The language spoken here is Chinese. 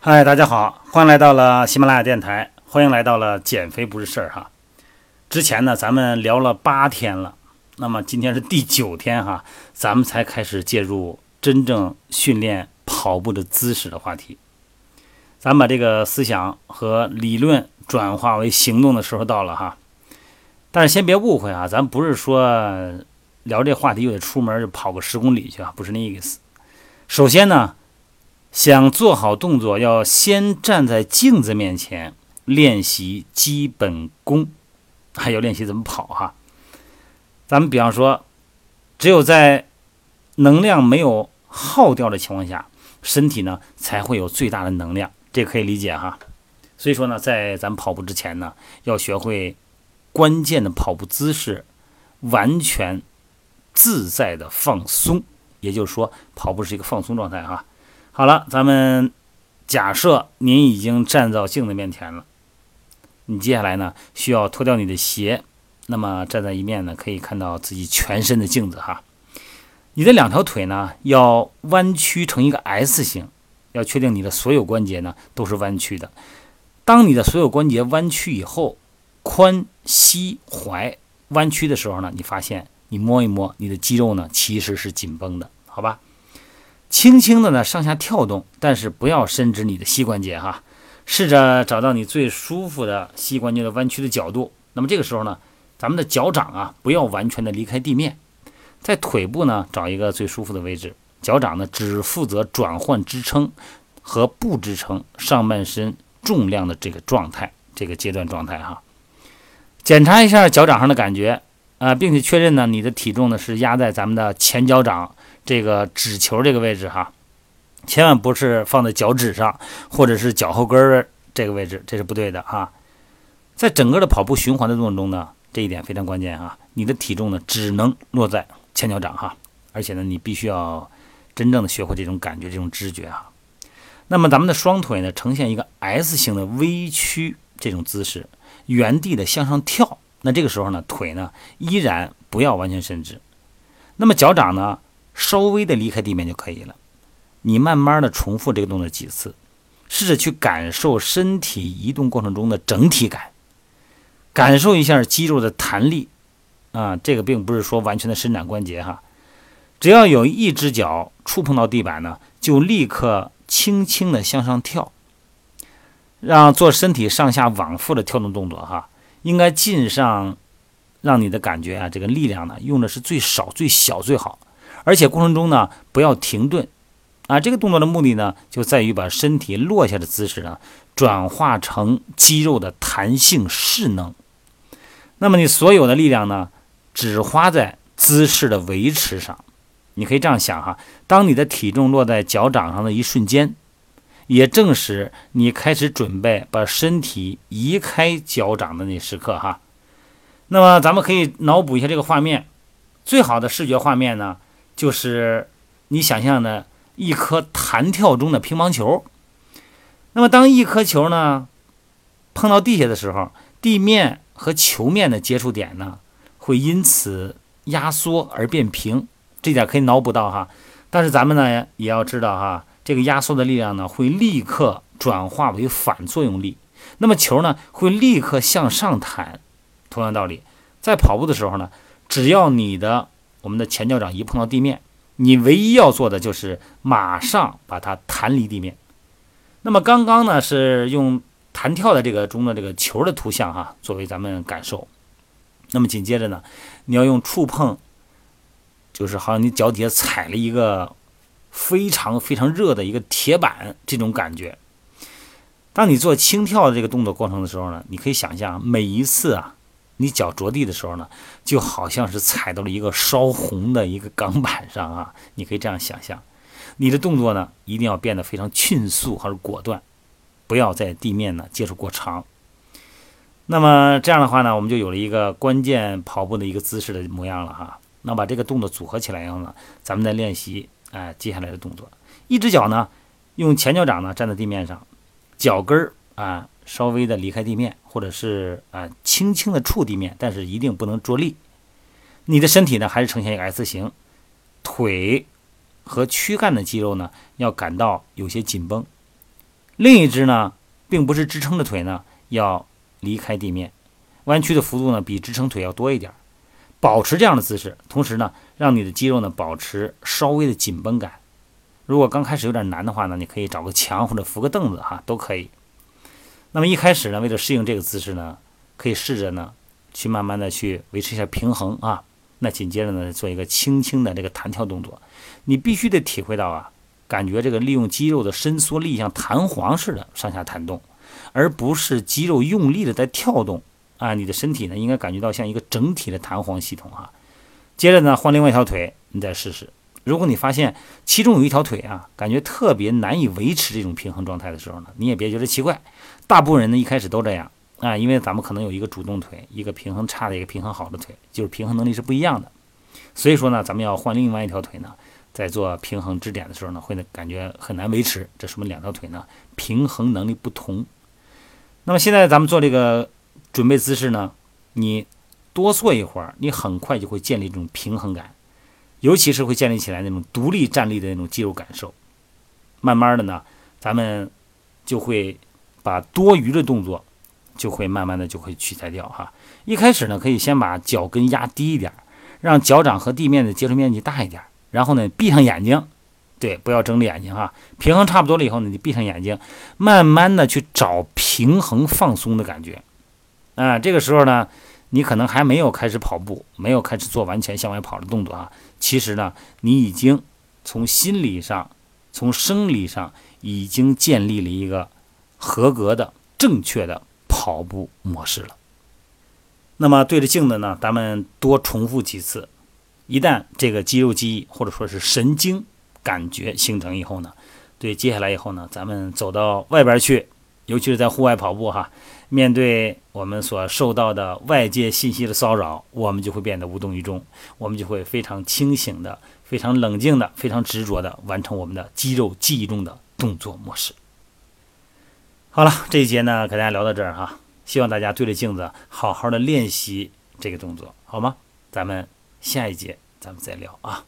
嗨，大家好，欢迎来到了喜马拉雅电台，欢迎来到了减肥不是事儿哈。之前呢，咱们聊了八天了，那么今天是第九天哈，咱们才开始介入真正训练跑步的姿势的话题。咱把这个思想和理论转化为行动的时候到了哈。但是先别误会啊，咱不是说聊这话题就得出门就跑个十公里去啊，不是那意思。首先呢。想做好动作，要先站在镜子面前练习基本功，还要练习怎么跑哈。咱们比方说，只有在能量没有耗掉的情况下，身体呢才会有最大的能量，这可以理解哈。所以说呢，在咱们跑步之前呢，要学会关键的跑步姿势，完全自在的放松。也就是说，跑步是一个放松状态哈。好了，咱们假设您已经站到镜子面前了，你接下来呢需要脱掉你的鞋，那么站在一面呢可以看到自己全身的镜子哈。你的两条腿呢要弯曲成一个 S 型，要确定你的所有关节呢都是弯曲的。当你的所有关节弯曲以后，髋、膝、踝弯曲的时候呢，你发现你摸一摸你的肌肉呢其实是紧绷的，好吧？轻轻的呢上下跳动，但是不要伸直你的膝关节哈，试着找到你最舒服的膝关节的弯曲的角度。那么这个时候呢，咱们的脚掌啊不要完全的离开地面，在腿部呢找一个最舒服的位置，脚掌呢只负责转换支撑和不支撑上半身重量的这个状态，这个阶段状态哈。检查一下脚掌上的感觉啊，并且确认呢你的体重呢是压在咱们的前脚掌。这个指球这个位置哈，千万不是放在脚趾上，或者是脚后跟儿这个位置，这是不对的哈。在整个的跑步循环的过程中呢，这一点非常关键哈。你的体重呢只能落在前脚掌哈，而且呢你必须要真正的学会这种感觉、这种知觉哈。那么咱们的双腿呢呈现一个 S 型的微曲这种姿势，原地的向上跳。那这个时候呢腿呢依然不要完全伸直，那么脚掌呢？稍微的离开地面就可以了。你慢慢的重复这个动作几次，试着去感受身体移动过程中的整体感，感受一下肌肉的弹力。啊，这个并不是说完全的伸展关节哈，只要有一只脚触碰到地板呢，就立刻轻轻的向上跳，让做身体上下往复的跳动动作哈，应该尽上让你的感觉啊，这个力量呢用的是最少、最小、最好。而且过程中呢，不要停顿，啊，这个动作的目的呢，就在于把身体落下的姿势呢，转化成肌肉的弹性势能。那么你所有的力量呢，只花在姿势的维持上。你可以这样想哈，当你的体重落在脚掌上的一瞬间，也正是你开始准备把身体移开脚掌的那时刻哈。那么咱们可以脑补一下这个画面，最好的视觉画面呢？就是你想象的一颗弹跳中的乒乓球，那么当一颗球呢碰到地下的时候，地面和球面的接触点呢会因此压缩而变平，这点可以脑补到哈。但是咱们呢也要知道哈，这个压缩的力量呢会立刻转化为反作用力，那么球呢会立刻向上弹。同样道理，在跑步的时候呢，只要你的我们的前脚掌一碰到地面，你唯一要做的就是马上把它弹离地面。那么刚刚呢是用弹跳的这个中的这个球的图像哈，作为咱们感受。那么紧接着呢，你要用触碰，就是好像你脚底下踩了一个非常非常热的一个铁板这种感觉。当你做轻跳的这个动作过程的时候呢，你可以想象每一次啊。你脚着地的时候呢，就好像是踩到了一个烧红的一个钢板上啊！你可以这样想象，你的动作呢一定要变得非常迅速还是果断，不要在地面呢接触过长。那么这样的话呢，我们就有了一个关键跑步的一个姿势的模样了哈。那把这个动作组合起来以后呢，咱们再练习哎接下来的动作。一只脚呢用前脚掌呢站在地面上，脚跟儿啊。稍微的离开地面，或者是啊轻轻的触地面，但是一定不能着力。你的身体呢还是呈现一个 S 型，腿和躯干的肌肉呢要感到有些紧绷，另一只呢，并不是支撑的腿呢，要离开地面，弯曲的幅度呢比支撑腿要多一点，保持这样的姿势，同时呢，让你的肌肉呢保持稍微的紧绷感。如果刚开始有点难的话呢，你可以找个墙或者扶个凳子哈，都可以。那么一开始呢，为了适应这个姿势呢，可以试着呢，去慢慢的去维持一下平衡啊。那紧接着呢，做一个轻轻的这个弹跳动作，你必须得体会到啊，感觉这个利用肌肉的伸缩力像弹簧似的上下弹动，而不是肌肉用力的在跳动啊。你的身体呢，应该感觉到像一个整体的弹簧系统啊。接着呢，换另外一条腿，你再试试。如果你发现其中有一条腿啊，感觉特别难以维持这种平衡状态的时候呢，你也别觉得奇怪。大部分人呢一开始都这样啊，因为咱们可能有一个主动腿，一个平衡差的，一个平衡好的腿，就是平衡能力是不一样的。所以说呢，咱们要换另外一条腿呢，在做平衡支点的时候呢，会呢感觉很难维持。这说明两条腿呢平衡能力不同。那么现在咱们做这个准备姿势呢，你多做一会儿，你很快就会建立这种平衡感。尤其是会建立起来那种独立站立的那种肌肉感受，慢慢的呢，咱们就会把多余的动作就会慢慢的就会取代掉哈。一开始呢，可以先把脚跟压低一点，让脚掌和地面的接触面积大一点，然后呢，闭上眼睛，对，不要睁着眼睛哈。平衡差不多了以后呢，你闭上眼睛，慢慢的去找平衡放松的感觉，啊，这个时候呢。你可能还没有开始跑步，没有开始做完全向外跑的动作啊。其实呢，你已经从心理上、从生理上已经建立了一个合格的、正确的跑步模式了。那么对着镜子呢，咱们多重复几次。一旦这个肌肉记忆或者说是神经感觉形成以后呢，对接下来以后呢，咱们走到外边去。尤其是在户外跑步哈，面对我们所受到的外界信息的骚扰，我们就会变得无动于衷，我们就会非常清醒的、非常冷静的、非常执着的完成我们的肌肉记忆中的动作模式。好了，这一节呢，给大家聊到这儿哈，希望大家对着镜子好好的练习这个动作，好吗？咱们下一节咱们再聊啊。